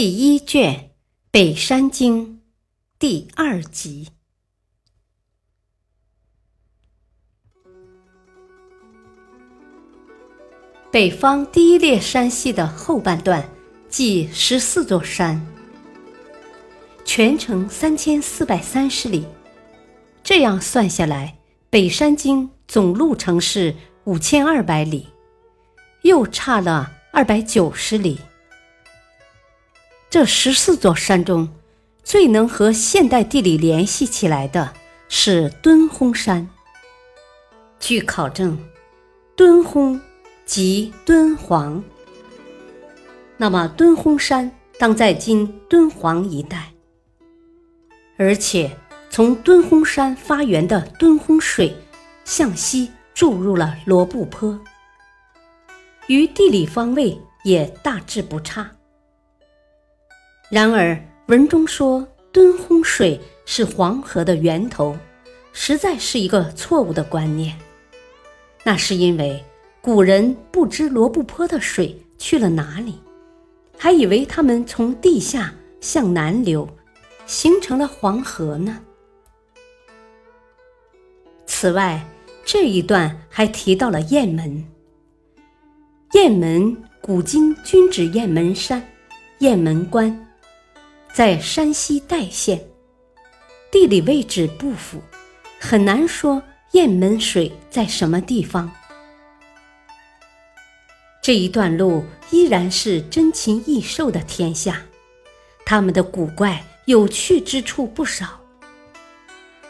第一卷《北山经》第二集。北方第一列山系的后半段，即十四座山，全程三千四百三十里。这样算下来，《北山经》总路程是五千二百里，又差了二百九十里。这十四座山中，最能和现代地理联系起来的是敦煌山。据考证，敦煌即敦煌，那么敦煌山当在今敦煌一带。而且，从敦煌山发源的敦煌水向西注入了罗布泊，与地理方位也大致不差。然而，文中说敦煌水是黄河的源头，实在是一个错误的观念。那是因为古人不知罗布泊的水去了哪里，还以为它们从地下向南流，形成了黄河呢。此外，这一段还提到了雁门。雁门古今均指雁门山、雁门关。在山西代县，地理位置不符，很难说雁门水在什么地方。这一段路依然是珍禽异兽的天下，它们的古怪有趣之处不少。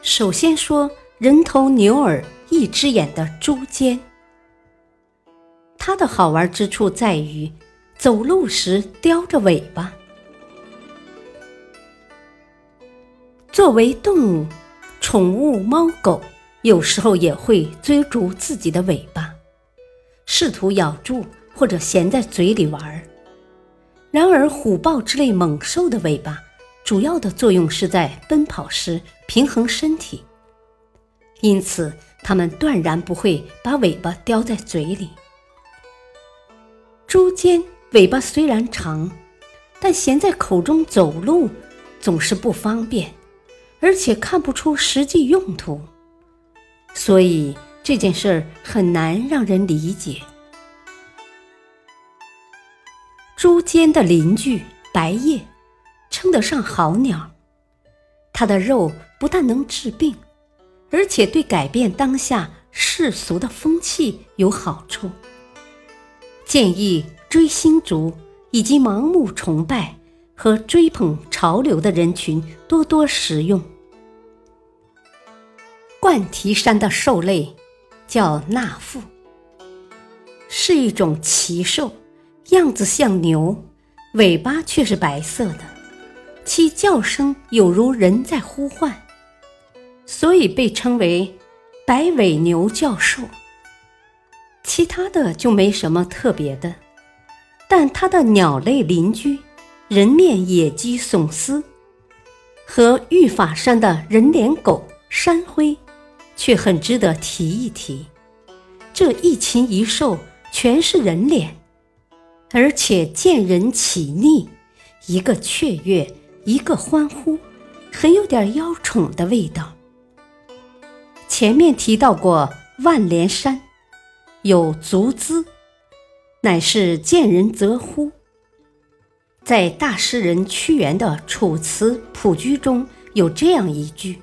首先说人头牛耳一只眼的猪肩，它的好玩之处在于走路时叼着尾巴。作为动物，宠物猫狗有时候也会追逐自己的尾巴，试图咬住或者衔在嘴里玩儿。然而，虎豹之类猛兽的尾巴主要的作用是在奔跑时平衡身体，因此它们断然不会把尾巴叼在嘴里。猪尖尾巴虽然长，但衔在口中走路总是不方便。而且看不出实际用途，所以这件事儿很难让人理解。猪尖的邻居白叶，称得上好鸟，它的肉不但能治病，而且对改变当下世俗的风气有好处。建议追星族以及盲目崇拜和追捧潮流的人群多多食用。冠提山的兽类叫纳腹，是一种奇兽，样子像牛，尾巴却是白色的，其叫声有如人在呼唤，所以被称为白尾牛叫兽。其他的就没什么特别的，但它的鸟类邻居人面野鸡耸丝和玉法山的人脸狗山灰。却很值得提一提，这一禽一兽全是人脸，而且见人起腻，一个雀跃，一个欢呼，很有点妖宠的味道。前面提到过万连山有足姿，乃是见人则呼。在大诗人屈原的《楚辞·朴居》中有这样一句。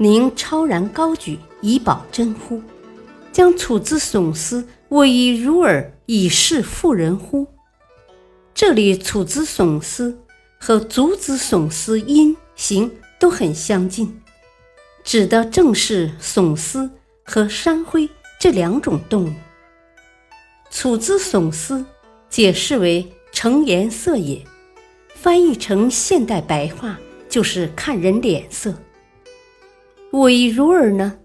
宁超然高举以保真乎？将处之耸丝，我以如耳以示妇人乎？这里处之耸丝和足之耸丝音形都很相近，指的正是耸丝和山灰这两种动物。处之耸丝解释为成颜色也，翻译成现代白话就是看人脸色。委如尔呢，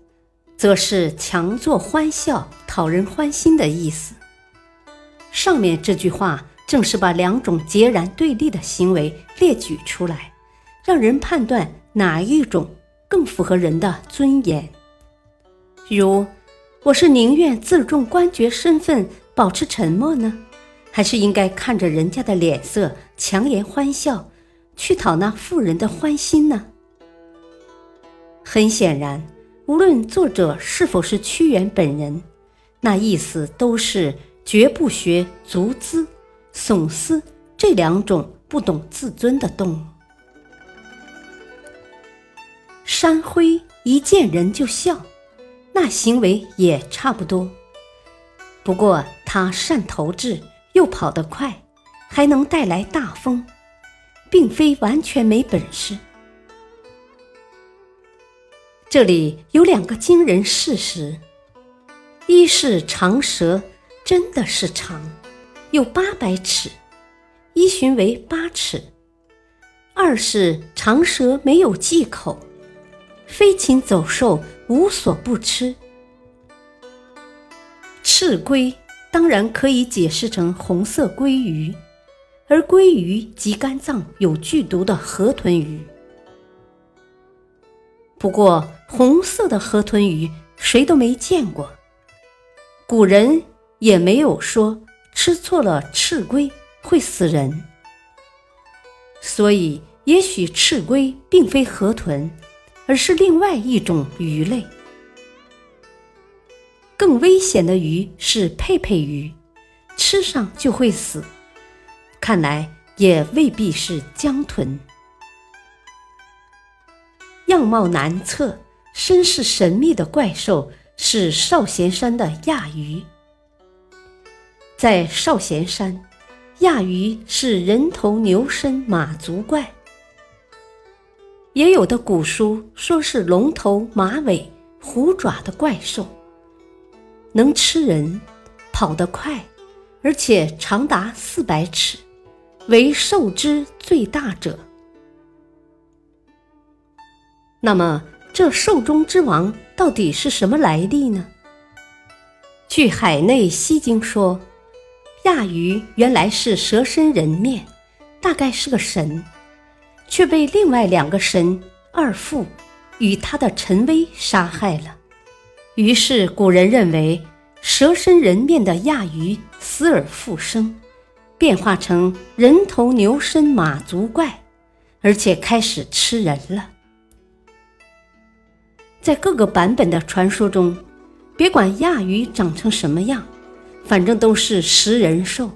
则是强作欢笑、讨人欢心的意思。上面这句话正是把两种截然对立的行为列举出来，让人判断哪一种更符合人的尊严。如，我是宁愿自重官爵身份，保持沉默呢，还是应该看着人家的脸色，强颜欢笑，去讨那妇人的欢心呢？很显然，无论作者是否是屈原本人，那意思都是。绝不学足资、耸思这两种不懂自尊的动物。山灰一见人就笑，那行为也差不多。不过他善投掷，又跑得快，还能带来大风，并非完全没本事。这里有两个惊人事实：一是长蛇。真的是长，有八百尺，一寻为八尺。二是长蛇没有忌口，飞禽走兽无所不吃。赤龟当然可以解释成红色鲑鱼，而鲑鱼及肝脏有剧毒的河豚鱼。不过红色的河豚鱼谁都没见过，古人。也没有说吃错了赤龟会死人，所以也许赤龟并非河豚，而是另外一种鱼类。更危险的鱼是佩佩鱼，吃上就会死。看来也未必是江豚。样貌难测、身世神秘的怪兽是少闲山的亚鱼。在少闲山，亚鱼是人头牛身马足怪，也有的古书说是龙头马尾虎爪的怪兽，能吃人，跑得快，而且长达四百尺，为兽之最大者。那么，这兽中之王到底是什么来历呢？据海内西经说。亚鱼原来是蛇身人面，大概是个神，却被另外两个神二父与他的陈威杀害了。于是古人认为，蛇身人面的亚鱼死而复生，变化成人头牛身马足怪，而且开始吃人了。在各个版本的传说中，别管亚鱼长成什么样。反正都是食人兽。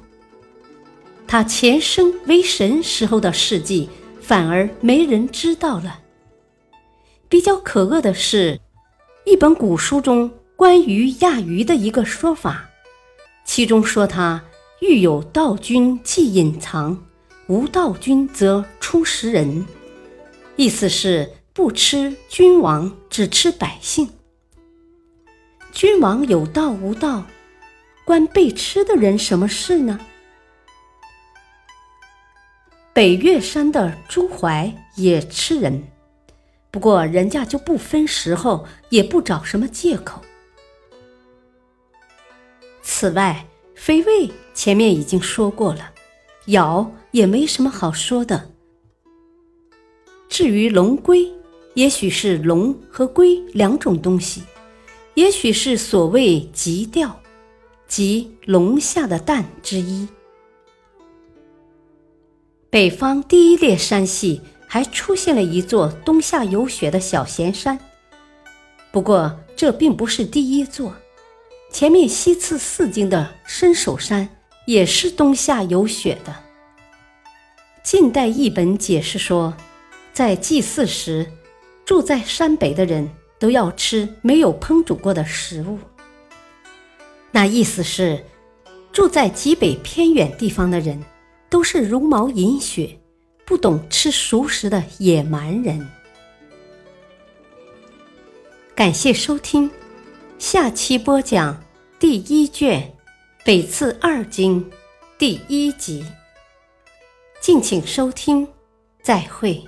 他前生为神时候的事迹，反而没人知道了。比较可恶的是，一本古书中关于亚鱼的一个说法，其中说他欲有道君即隐藏，无道君则出食人，意思是不吃君王，只吃百姓。君王有道无道？关被吃的人什么事呢？北岳山的朱怀也吃人，不过人家就不分时候，也不找什么借口。此外，飞卫前面已经说过了，咬也没什么好说的。至于龙龟，也许是龙和龟两种东西，也许是所谓极调。即龙下的蛋之一。北方第一列山系还出现了一座冬夏有雪的小咸山，不过这并不是第一座。前面西次四经的伸手山也是冬夏有雪的。近代译本解释说，在祭祀时，住在山北的人都要吃没有烹煮过的食物。那意思是，住在极北偏远地方的人，都是茹毛饮血、不懂吃熟食的野蛮人。感谢收听，下期播讲第一卷《北次二经》第一集。敬请收听，再会。